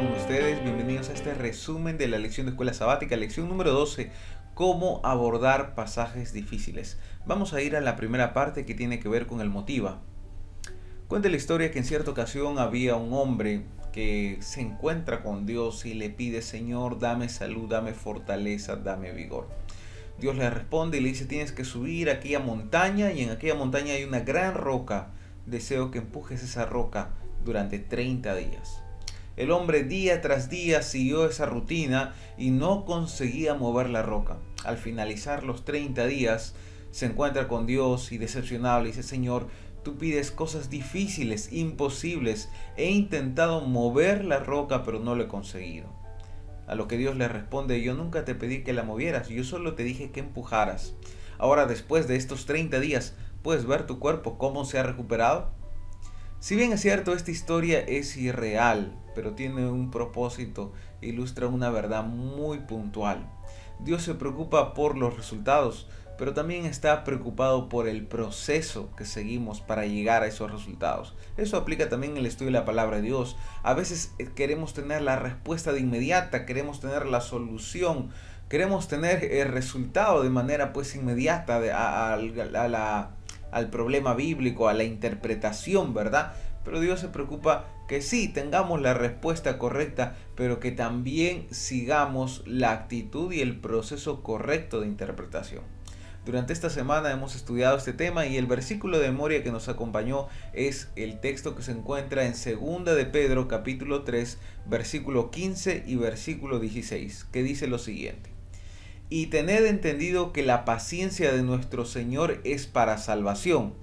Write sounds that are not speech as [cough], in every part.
de ustedes. Bienvenidos a este resumen de la lección de escuela sabática, lección número 12, cómo abordar pasajes difíciles. Vamos a ir a la primera parte que tiene que ver con el motiva. Cuenta la historia que en cierta ocasión había un hombre que se encuentra con Dios y le pide, Señor, dame salud, dame fortaleza, dame vigor. Dios le responde y le dice, tienes que subir a aquella montaña y en aquella montaña hay una gran roca. Deseo que empujes esa roca durante 30 días. El hombre día tras día siguió esa rutina y no conseguía mover la roca. Al finalizar los 30 días, se encuentra con Dios y decepcionado le dice, Señor, tú pides cosas difíciles, imposibles. He intentado mover la roca, pero no lo he conseguido. A lo que Dios le responde, yo nunca te pedí que la movieras, yo solo te dije que empujaras. Ahora, después de estos 30 días, ¿puedes ver tu cuerpo cómo se ha recuperado? Si bien es cierto, esta historia es irreal, pero tiene un propósito, ilustra una verdad muy puntual. Dios se preocupa por los resultados, pero también está preocupado por el proceso que seguimos para llegar a esos resultados. Eso aplica también el estudio de la palabra de Dios. A veces eh, queremos tener la respuesta de inmediata, queremos tener la solución, queremos tener el resultado de manera pues inmediata a, la al problema bíblico, a la interpretación, ¿verdad? Pero Dios se preocupa que sí, tengamos la respuesta correcta, pero que también sigamos la actitud y el proceso correcto de interpretación. Durante esta semana hemos estudiado este tema y el versículo de memoria que nos acompañó es el texto que se encuentra en 2 de Pedro capítulo 3 versículo 15 y versículo 16, que dice lo siguiente y tened entendido que la paciencia de nuestro Señor es para salvación,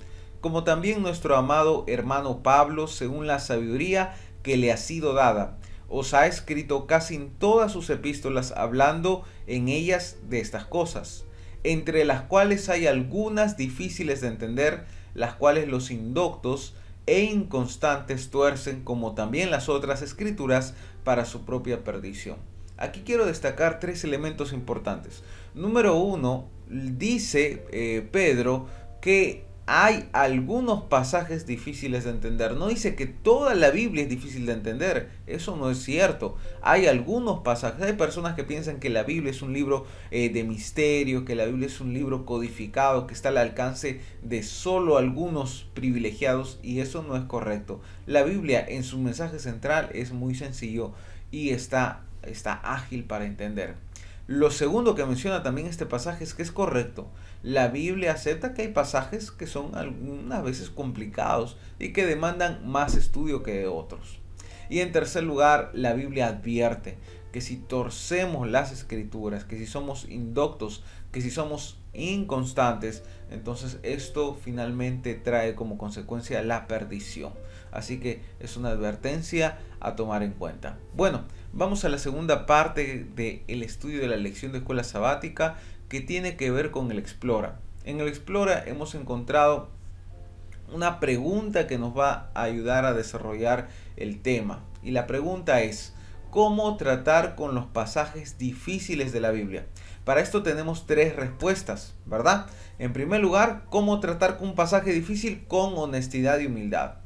como también nuestro amado hermano Pablo, según la sabiduría que le ha sido dada, os ha escrito casi en todas sus epístolas hablando en ellas de estas cosas, entre las cuales hay algunas difíciles de entender, las cuales los indoctos e inconstantes tuercen como también las otras escrituras para su propia perdición. Aquí quiero destacar tres elementos importantes. Número uno, dice eh, Pedro que hay algunos pasajes difíciles de entender. No dice que toda la Biblia es difícil de entender. Eso no es cierto. Hay algunos pasajes. Hay personas que piensan que la Biblia es un libro eh, de misterio, que la Biblia es un libro codificado, que está al alcance de solo algunos privilegiados. Y eso no es correcto. La Biblia en su mensaje central es muy sencillo y está está ágil para entender. Lo segundo que menciona también este pasaje es que es correcto. La Biblia acepta que hay pasajes que son algunas veces complicados y que demandan más estudio que otros. Y en tercer lugar, la Biblia advierte que si torcemos las escrituras, que si somos indoctos, que si somos inconstantes, entonces esto finalmente trae como consecuencia la perdición. Así que es una advertencia a tomar en cuenta. Bueno, vamos a la segunda parte del estudio de la lección de escuela sabática que tiene que ver con el Explora. En el Explora hemos encontrado una pregunta que nos va a ayudar a desarrollar el tema. Y la pregunta es, ¿cómo tratar con los pasajes difíciles de la Biblia? Para esto tenemos tres respuestas, ¿verdad? En primer lugar, ¿cómo tratar con un pasaje difícil con honestidad y humildad?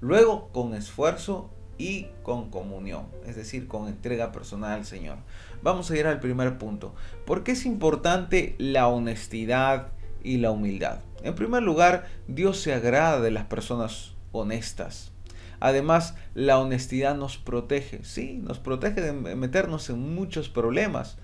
Luego, con esfuerzo y con comunión, es decir, con entrega personal al Señor. Vamos a ir al primer punto. ¿Por qué es importante la honestidad y la humildad? En primer lugar, Dios se agrada de las personas honestas. Además, la honestidad nos protege, sí, nos protege de meternos en muchos problemas.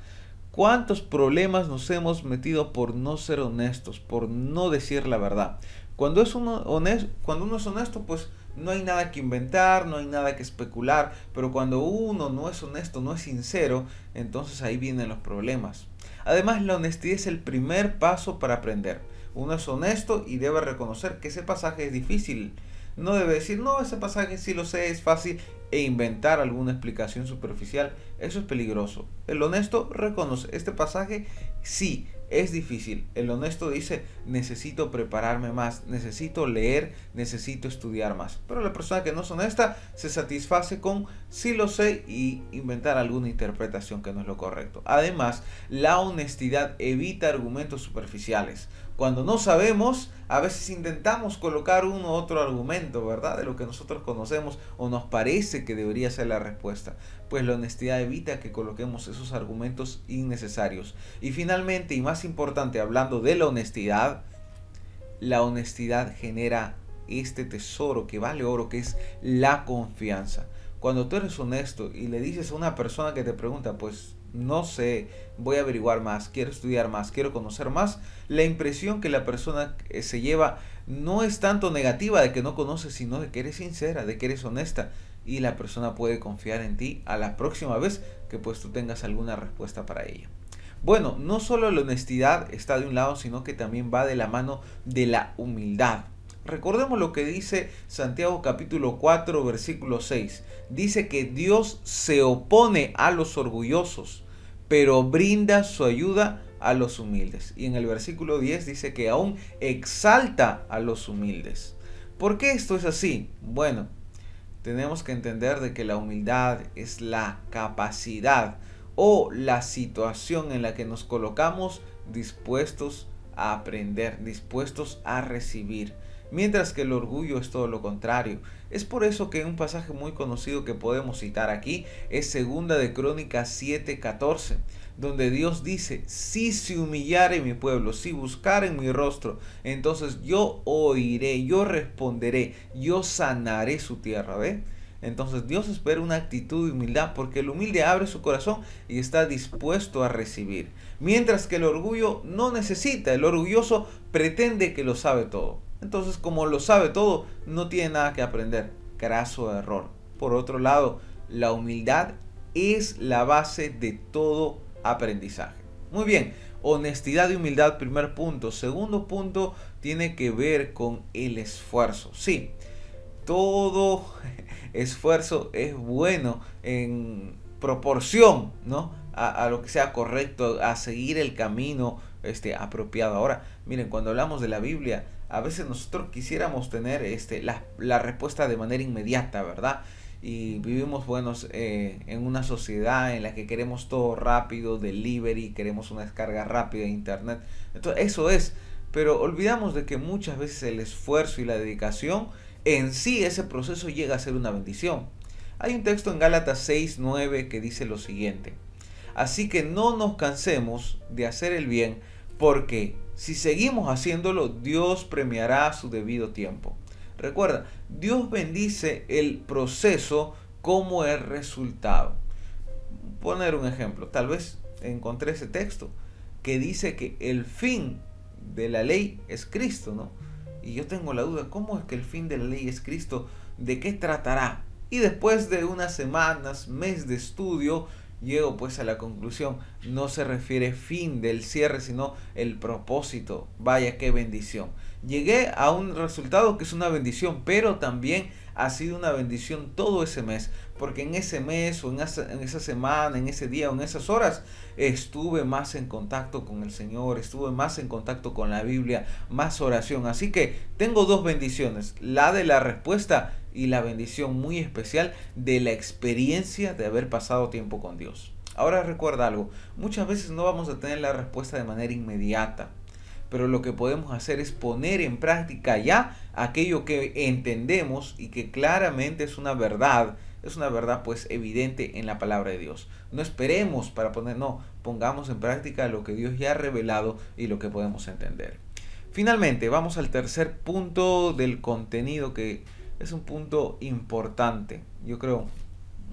¿Cuántos problemas nos hemos metido por no ser honestos, por no decir la verdad? Cuando, es uno, honesto, cuando uno es honesto, pues no hay nada que inventar, no hay nada que especular, pero cuando uno no es honesto, no es sincero, entonces ahí vienen los problemas. Además, la honestidad es el primer paso para aprender. Uno es honesto y debe reconocer que ese pasaje es difícil. No debe decir, no, ese pasaje sí lo sé, es fácil, e inventar alguna explicación superficial. Eso es peligroso. El honesto reconoce, este pasaje sí, es difícil. El honesto dice, necesito prepararme más, necesito leer, necesito estudiar más. Pero la persona que no es honesta se satisface con sí lo sé y inventar alguna interpretación que no es lo correcto. Además, la honestidad evita argumentos superficiales. Cuando no sabemos, a veces intentamos colocar uno u otro argumento, ¿verdad? De lo que nosotros conocemos o nos parece que debería ser la respuesta. Pues la honestidad evita que coloquemos esos argumentos innecesarios. Y finalmente, y más importante, hablando de la honestidad, la honestidad genera este tesoro que vale oro, que es la confianza. Cuando tú eres honesto y le dices a una persona que te pregunta, pues no sé, voy a averiguar más, quiero estudiar más, quiero conocer más, la impresión que la persona eh, se lleva no es tanto negativa de que no conoces, sino de que eres sincera, de que eres honesta y la persona puede confiar en ti a la próxima vez que pues tú tengas alguna respuesta para ella. Bueno, no solo la honestidad está de un lado, sino que también va de la mano de la humildad. Recordemos lo que dice Santiago capítulo 4 versículo 6. Dice que Dios se opone a los orgullosos, pero brinda su ayuda a los humildes. Y en el versículo 10 dice que aún exalta a los humildes. ¿Por qué esto es así? Bueno, tenemos que entender de que la humildad es la capacidad o la situación en la que nos colocamos dispuestos a aprender, dispuestos a recibir mientras que el orgullo es todo lo contrario. Es por eso que un pasaje muy conocido que podemos citar aquí es segunda de Crónicas 7:14, donde Dios dice, si se humillare mi pueblo, si buscaren mi rostro, entonces yo oiré, yo responderé, yo sanaré su tierra, ¿ve? Entonces Dios espera una actitud de humildad porque el humilde abre su corazón y está dispuesto a recibir. Mientras que el orgullo no necesita, el orgulloso pretende que lo sabe todo. Entonces, como lo sabe todo, no tiene nada que aprender. Graso error. Por otro lado, la humildad es la base de todo aprendizaje. Muy bien, honestidad y humildad, primer punto. Segundo punto tiene que ver con el esfuerzo. Sí, todo [laughs] esfuerzo es bueno en proporción, ¿no? A, a, lo que sea correcto, a seguir el camino este, apropiado. Ahora, miren, cuando hablamos de la Biblia, a veces nosotros quisiéramos tener este, la, la respuesta de manera inmediata, ¿verdad? Y vivimos, buenos, eh, en una sociedad en la que queremos todo rápido, delivery, queremos una descarga rápida de internet. Entonces, eso es. Pero olvidamos de que muchas veces el esfuerzo y la dedicación en sí, ese proceso llega a ser una bendición. Hay un texto en Gálatas 6, 9 que dice lo siguiente. Así que no nos cansemos de hacer el bien, porque si seguimos haciéndolo, Dios premiará su debido tiempo. Recuerda, Dios bendice el proceso como el resultado. Poner un ejemplo, tal vez encontré ese texto que dice que el fin de la ley es Cristo, ¿no? Y yo tengo la duda, ¿cómo es que el fin de la ley es Cristo? ¿De qué tratará? Y después de unas semanas, mes de estudio, llego pues a la conclusión, no se refiere fin del cierre, sino el propósito. Vaya qué bendición. Llegué a un resultado que es una bendición, pero también ha sido una bendición todo ese mes, porque en ese mes o en esa, semana, en ese día o en esas horas, estuve más en contacto con el Señor, estuve más en contacto con la Biblia, más oración. Así que tengo dos bendiciones, la de la respuesta y la bendición muy especial de la experiencia de haber pasado tiempo con Dios. Ahora recuerda algo, muchas veces no vamos a tener la respuesta de manera inmediata, pero lo que podemos hacer es poner en práctica ya aquello que entendemos y que claramente es una verdad, es una verdad pues evidente en la palabra de Dios. No esperemos para poner, no, pongamos en práctica lo que Dios ya ha revelado y lo que podemos entender. Finalmente, vamos al tercer punto del contenido que es un punto importante, yo creo,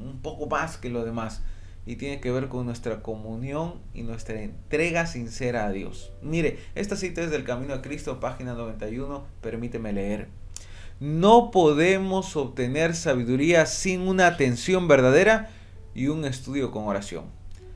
un poco más que lo demás, y tiene que ver con nuestra comunión y nuestra entrega sincera a Dios. Mire, esta cita es del Camino a Cristo, página 91, permíteme leer. No podemos obtener sabiduría sin una atención verdadera y un estudio con oración.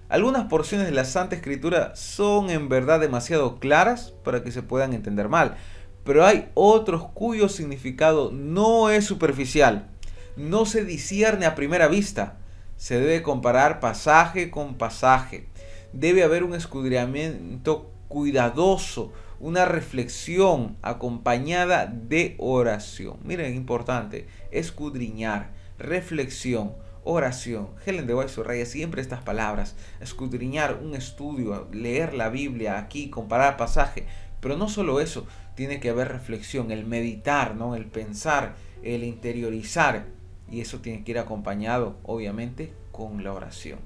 Algunas porciones de la Santa Escritura son en verdad demasiado claras para que se puedan entender mal, pero hay otros cuyo significado no es superficial, no se discierne a primera vista. Se debe comparar pasaje con pasaje. Debe haber un escudriamiento cuidadoso, una reflexión acompañada de oración. Miren, importante, escudriñar, reflexión, oración. Helen de White subraya siempre estas palabras, escudriñar un estudio, leer la Biblia aquí, comparar pasaje, pero no solo eso, tiene que haber reflexión, el meditar, ¿no? el pensar, el interiorizar, y eso tiene que ir acompañado, obviamente, con la oración.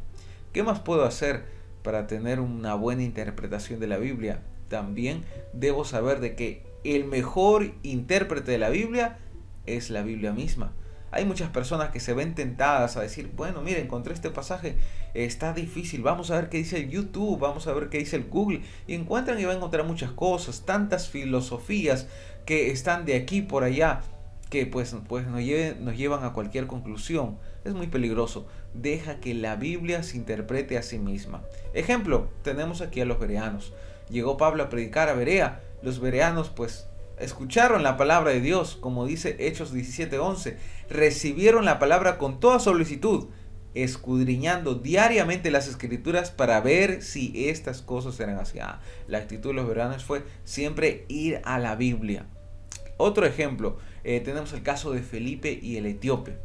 ¿Qué más puedo hacer para tener una buena interpretación de la Biblia? También debo saber de que el mejor intérprete de la Biblia es la Biblia misma. Hay muchas personas que se ven tentadas a decir, bueno, mire, encontré este pasaje, está difícil, vamos a ver qué dice el YouTube, vamos a ver qué dice el Google. Y encuentran y van a encontrar muchas cosas, tantas filosofías que están de aquí por allá, que pues, pues nos, nos llevan a cualquier conclusión. Es muy peligroso. Deja que la Biblia se interprete a sí misma. Ejemplo, tenemos aquí a los bereanos. Llegó Pablo a predicar a Berea. Los bereanos pues escucharon la palabra de Dios, como dice Hechos 17:11, recibieron la palabra con toda solicitud, escudriñando diariamente las escrituras para ver si estas cosas eran así. Ah, la actitud de los veranos fue siempre ir a la Biblia. Otro ejemplo, eh, tenemos el caso de Felipe y el etíope.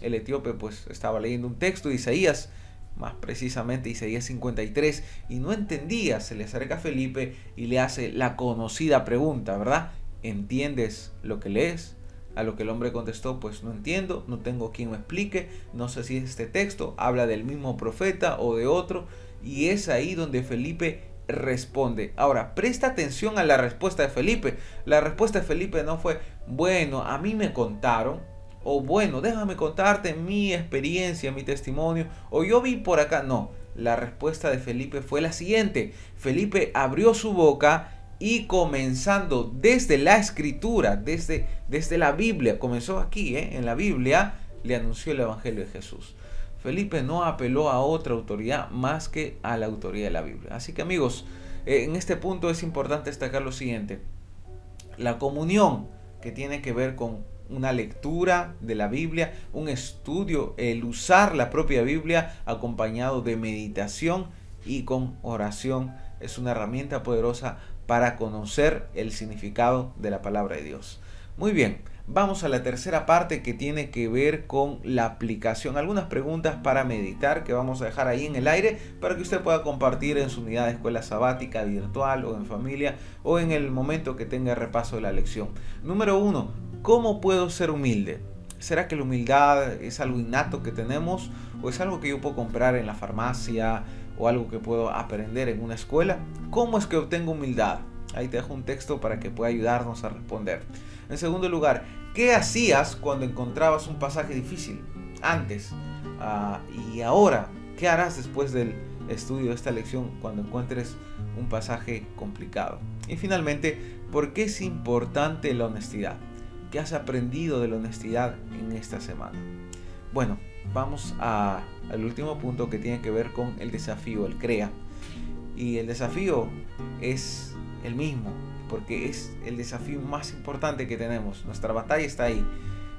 El etíope pues estaba leyendo un texto de Isaías, más precisamente Isaías 53, y no entendía, se le acerca a Felipe y le hace la conocida pregunta, ¿verdad? ¿entiendes lo que lees? A lo que el hombre contestó, pues no entiendo, no tengo quien me explique, no sé si este texto habla del mismo profeta o de otro, y es ahí donde Felipe responde. Ahora, presta atención a la respuesta de Felipe. La respuesta de Felipe no fue, bueno, a mí me contaron, o bueno, déjame contarte mi experiencia, mi testimonio, o yo vi por acá. No, la respuesta de Felipe fue la siguiente. Felipe abrió su boca y comenzando desde la escritura, desde, desde la Biblia, comenzó aquí, ¿eh? en la Biblia, le anunció el Evangelio de Jesús. Felipe no apeló a otra autoridad más que a la autoridad de la Biblia. Así que amigos, eh, en este punto es importante destacar lo siguiente. La comunión que tiene que ver con una lectura de la Biblia, un estudio, el usar la propia Biblia acompañado de meditación y con oración es una herramienta poderosa para conocer el significado de la palabra de Dios. Muy bien, vamos a la tercera parte que tiene que ver con la aplicación. Algunas preguntas para meditar que vamos a dejar ahí en el aire para que usted pueda compartir en su unidad de escuela sabática virtual o en familia o en el momento que tenga repaso de la lección. Número uno, ¿cómo puedo ser humilde? ¿Será que la humildad es algo innato que tenemos o es algo que yo puedo comprar en la farmacia, o algo que puedo aprender en una escuela? ¿Cómo es que obtengo humildad? Ahí te dejo un texto para que pueda ayudarnos a responder. En segundo lugar, ¿qué hacías cuando encontrabas un pasaje difícil? Antes ah, y ahora, ¿qué harás después del estudio de esta lección cuando encuentres un pasaje complicado? Y finalmente, ¿por qué es importante la honestidad? ¿Qué has aprendido de la honestidad en esta semana? Bueno, vamos a, al último punto que tiene que ver con el desafío, el CREA. Y el desafío es el mismo, porque es el desafío más importante que tenemos. Nuestra batalla está ahí.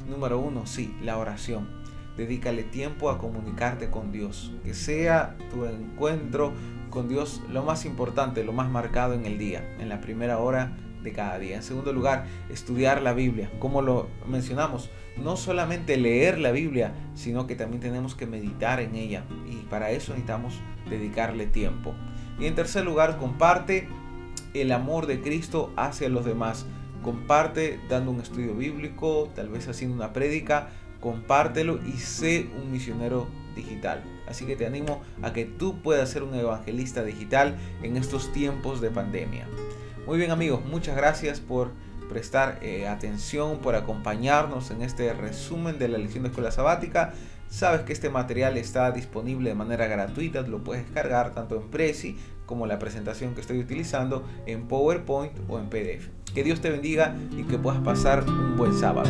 Número uno, sí, la oración. Dedícale tiempo a comunicarte con Dios. Que sea tu encuentro con Dios lo más importante, lo más marcado en el día, en la primera hora de cada día. En segundo lugar, estudiar la Biblia. Como lo mencionamos, no solamente leer la Biblia, sino que también tenemos que meditar en ella. Y para eso necesitamos dedicarle tiempo. Y en tercer lugar, comparte el amor de Cristo hacia los demás. Comparte dando un estudio bíblico, tal vez haciendo una prédica. Compártelo y sé un misionero digital. Así que te animo a que tú puedas ser un evangelista digital en estos tiempos de pandemia. Muy bien amigos, muchas gracias por prestar eh, atención, por acompañarnos en este resumen de la lección de escuela sabática. Sabes que este material está disponible de manera gratuita, lo puedes descargar tanto en Prezi como la presentación que estoy utilizando en PowerPoint o en PDF. Que Dios te bendiga y que puedas pasar un buen sábado.